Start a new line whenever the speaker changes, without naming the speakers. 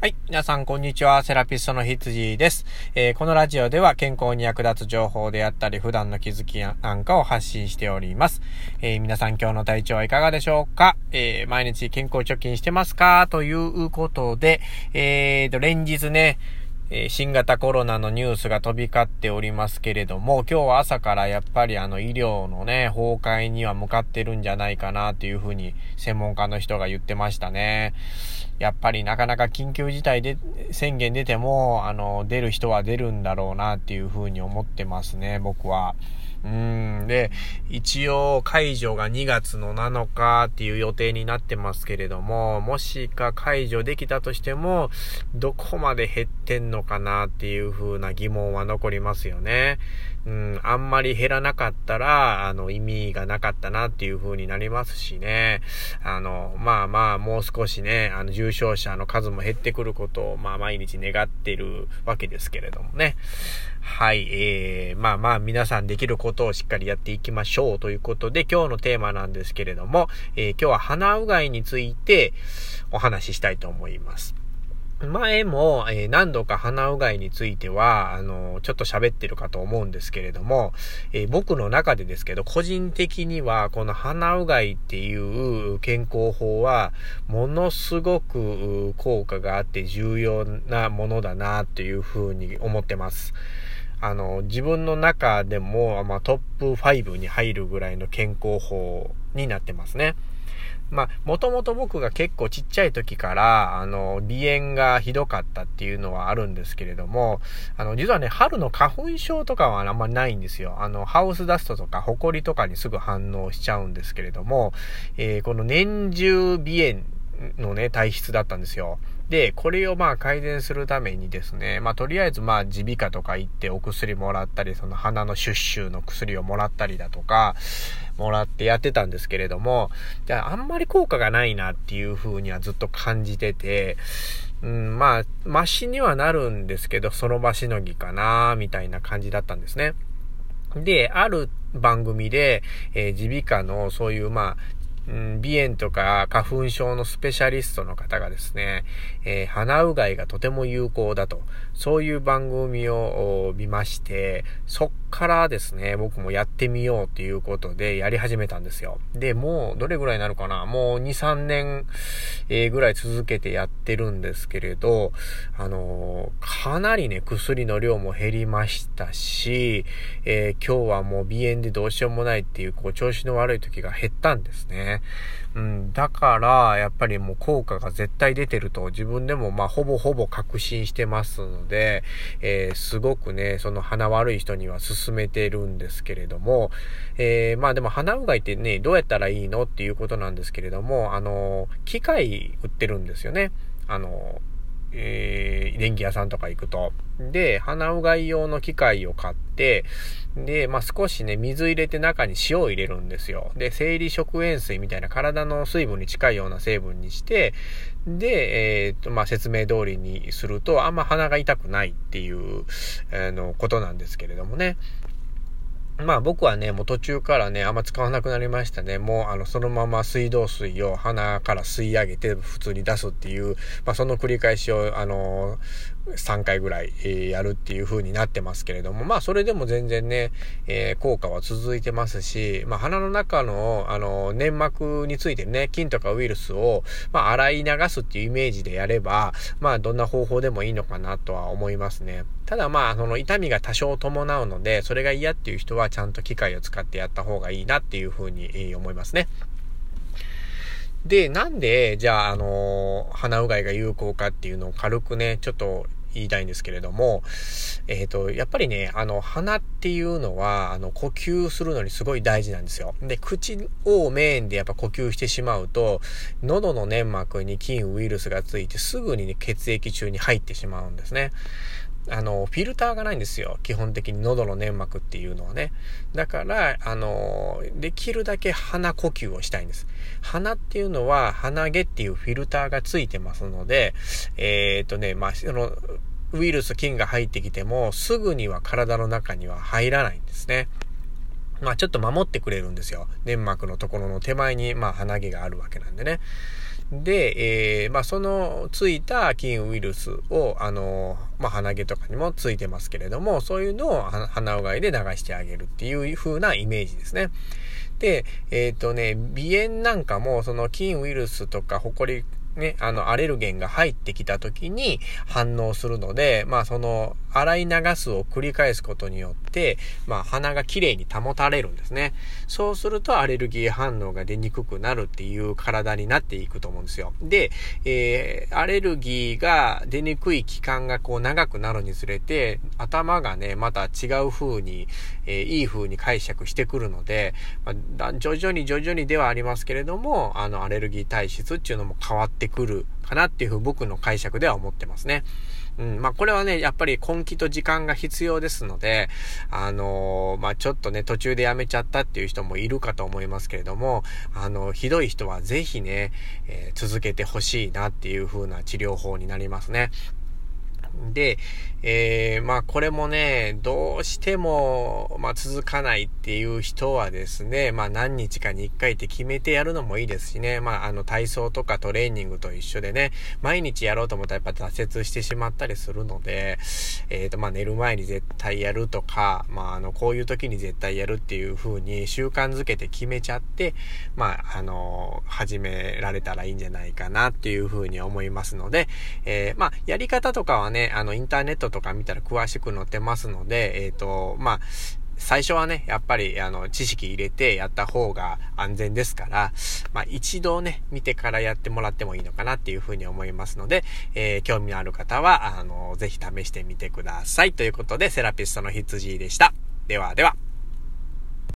はい。皆さん、こんにちは。セラピストの羊です、えー、このラジオでは健康に役立つ情報であったり、普段の気づきなんかを発信しております。えー、皆さん、今日の体調はいかがでしょうか？えー、毎日健康貯金してますか？ということで、えーと、連日ね、え新型コロナのニュースが飛び交っておりますけれども、今日は朝からやっぱりあの医療のね、崩壊には向かってるんじゃないかなというふうに専門家の人が言ってましたね。やっぱりなかなか緊急事態で宣言出ても、あの、出る人は出るんだろうなっていうふうに思ってますね、僕は。うん。で、一応解除が2月の7日っていう予定になってますけれども、もしか解除できたとしても、どこまで減ってんのかなっていう風な疑問は残りますよね。うん、あんまり減らなかったら、あの、意味がなかったなっていう風になりますしね。あの、まあまあ、もう少しね、あの、重症者の数も減ってくることを、まあ、毎日願ってるわけですけれどもね。はい、えー、まあまあ、皆さんできることをしっかりやっていきましょうということで、今日のテーマなんですけれども、えー、今日は鼻うがいについてお話ししたいと思います。前も、えー、何度か鼻うがいについては、あの、ちょっと喋ってるかと思うんですけれども、えー、僕の中でですけど、個人的には、この鼻うがいっていう健康法は、ものすごく効果があって重要なものだな、というふうに思ってます。あの、自分の中でも、まあ、トップ5に入るぐらいの健康法になってますね。まあ、もともと僕が結構ちっちゃい時から、あの、鼻炎がひどかったっていうのはあるんですけれども、あの、実はね、春の花粉症とかはあんまりないんですよ。あの、ハウスダストとか、ホコリとかにすぐ反応しちゃうんですけれども、えー、この年中鼻炎のね、体質だったんですよ。で、これをまあ改善するためにですね、まあとりあえずまあ耳鼻科とか行ってお薬もらったり、その鼻のシュッシュの薬をもらったりだとか、もらってやってたんですけれども、じゃああんまり効果がないなっていう風にはずっと感じてて、うん、まあ、マシにはなるんですけど、その場しのぎかな、みたいな感じだったんですね。で、ある番組で、えー、耳鼻科のそういう、まあ、うん、鼻炎とか花粉症のスペシャリストの方がですね、えー、鼻うがいがとても有効だと、そういう番組を見まして、そっからですね、僕もやってみようっていうことでやり始めたんですよ。で、もうどれぐらいになるかな？もう2、3年、えー、ぐらい続けてやってるんですけれど、あのー、かなりね、薬の量も減りましたし、え、今日はもう鼻炎でどうしようもないっていう、こう、調子の悪い時が減ったんですね。うん、だから、やっぱりもう効果が絶対出てると自分でもまあほぼほぼ確信してますので、えー、すごくね、その鼻悪い人には勧めてるんですけれども、えー、まあでも鼻うがいってね、どうやったらいいのっていうことなんですけれども、あの、機械売ってるんですよね。あの、えー、電気屋さんとか行くと。で、鼻うがい用の機械を買って、で、まあ、少しね、水入れて中に塩を入れるんですよ。で、生理食塩水みたいな体の水分に近いような成分にして、で、えっ、と、まあ、説明通りにすると、あんま鼻が痛くないっていう、あの、ことなんですけれどもね。まあ僕はね、もう途中からね、あんま使わなくなりましたね。もうあの、そのまま水道水を鼻から吸い上げて普通に出すっていう、まあその繰り返しを、あの3回ぐらい、えー、やるっていう風になってますけれども、まあそれでも全然ね、えー、効果は続いてますし、まあ鼻の中の、あの、粘膜についてね、菌とかウイルスを、まあ洗い流すっていうイメージでやれば、まあどんな方法でもいいのかなとは思いますね。ただまあ、その痛みが多少伴うので、それが嫌っていう人はちゃんと機械を使ってやった方がいいなっていう風に思いますね。で、なんで、じゃあ、あの、鼻うがいが有効かっていうのを軽くね、ちょっと言いたいんですけれども、えっ、ー、と、やっぱりね、あの、鼻っていうのは、あの、呼吸するのにすごい大事なんですよ。で、口をメインでやっぱ呼吸してしまうと、喉の粘膜に菌ウイルスがついてすぐに、ね、血液中に入ってしまうんですね。あの、フィルターがないんですよ。基本的に喉の粘膜っていうのはね。だから、あの、できるだけ鼻呼吸をしたいんです。鼻っていうのは鼻毛っていうフィルターがついてますので、えー、っとね、まあ、その、ウイルス、菌が入ってきても、すぐには体の中には入らないんですね。まあちょっと守ってくれるんですよ。粘膜のところの手前に、まあ鼻毛があるわけなんでね。で、えー、まあ、そのついた菌ウイルスを、あの、まあ、鼻毛とかにもついてますけれども、そういうのを鼻うがいで流してあげるっていう風なイメージですね。で、えっ、ー、とね、鼻炎なんかも、その菌ウイルスとかホコリね、あの、アレルゲンが入ってきた時に反応するので、まあ、その、洗い流すを繰り返すことによって、まあ、鼻がきれいに保たれるんですね。そうするとアレルギー反応が出にくくなるっていう体になっていくと思うんですよ。で、えー、アレルギーが出にくい期間がこう長くなるにつれて、頭がね、また違う風に、えー、いい風に解釈してくるので、まあ、徐々に徐々にではありますけれども、あの、アレルギー体質っていうのも変わってくるかなっていうふう僕の解釈では思ってますね。うん。まあ、これはね、やっぱり根気と時間が必要ですので、あのー、まあ、ちょっとね、途中でやめちゃったっていう人もいるかと思いますけれども、あの、ひどい人はぜひね、えー、続けてほしいなっていう風な治療法になりますね。で、えー、まあこれもね、どうしても、まあ続かないっていう人はですね、まあ何日かに一回って決めてやるのもいいですしね、まああの体操とかトレーニングと一緒でね、毎日やろうと思ったらやっぱ挫折してしまったりするので、えっ、ー、とまあ寝る前に絶対やるとか、まああのこういう時に絶対やるっていう風に習慣づけて決めちゃって、まああの、始められたらいいんじゃないかなっていう風に思いますので、えー、まあやり方とかはね、あの、インターネットとか見たら詳しく載ってますので、えっ、ー、と、まあ、最初はね、やっぱり、あの、知識入れてやった方が安全ですから、まあ、一度ね、見てからやってもらってもいいのかなっていうふうに思いますので、えー、興味のある方は、あの、ぜひ試してみてください。ということで、セラピストの羊でした。ではでは。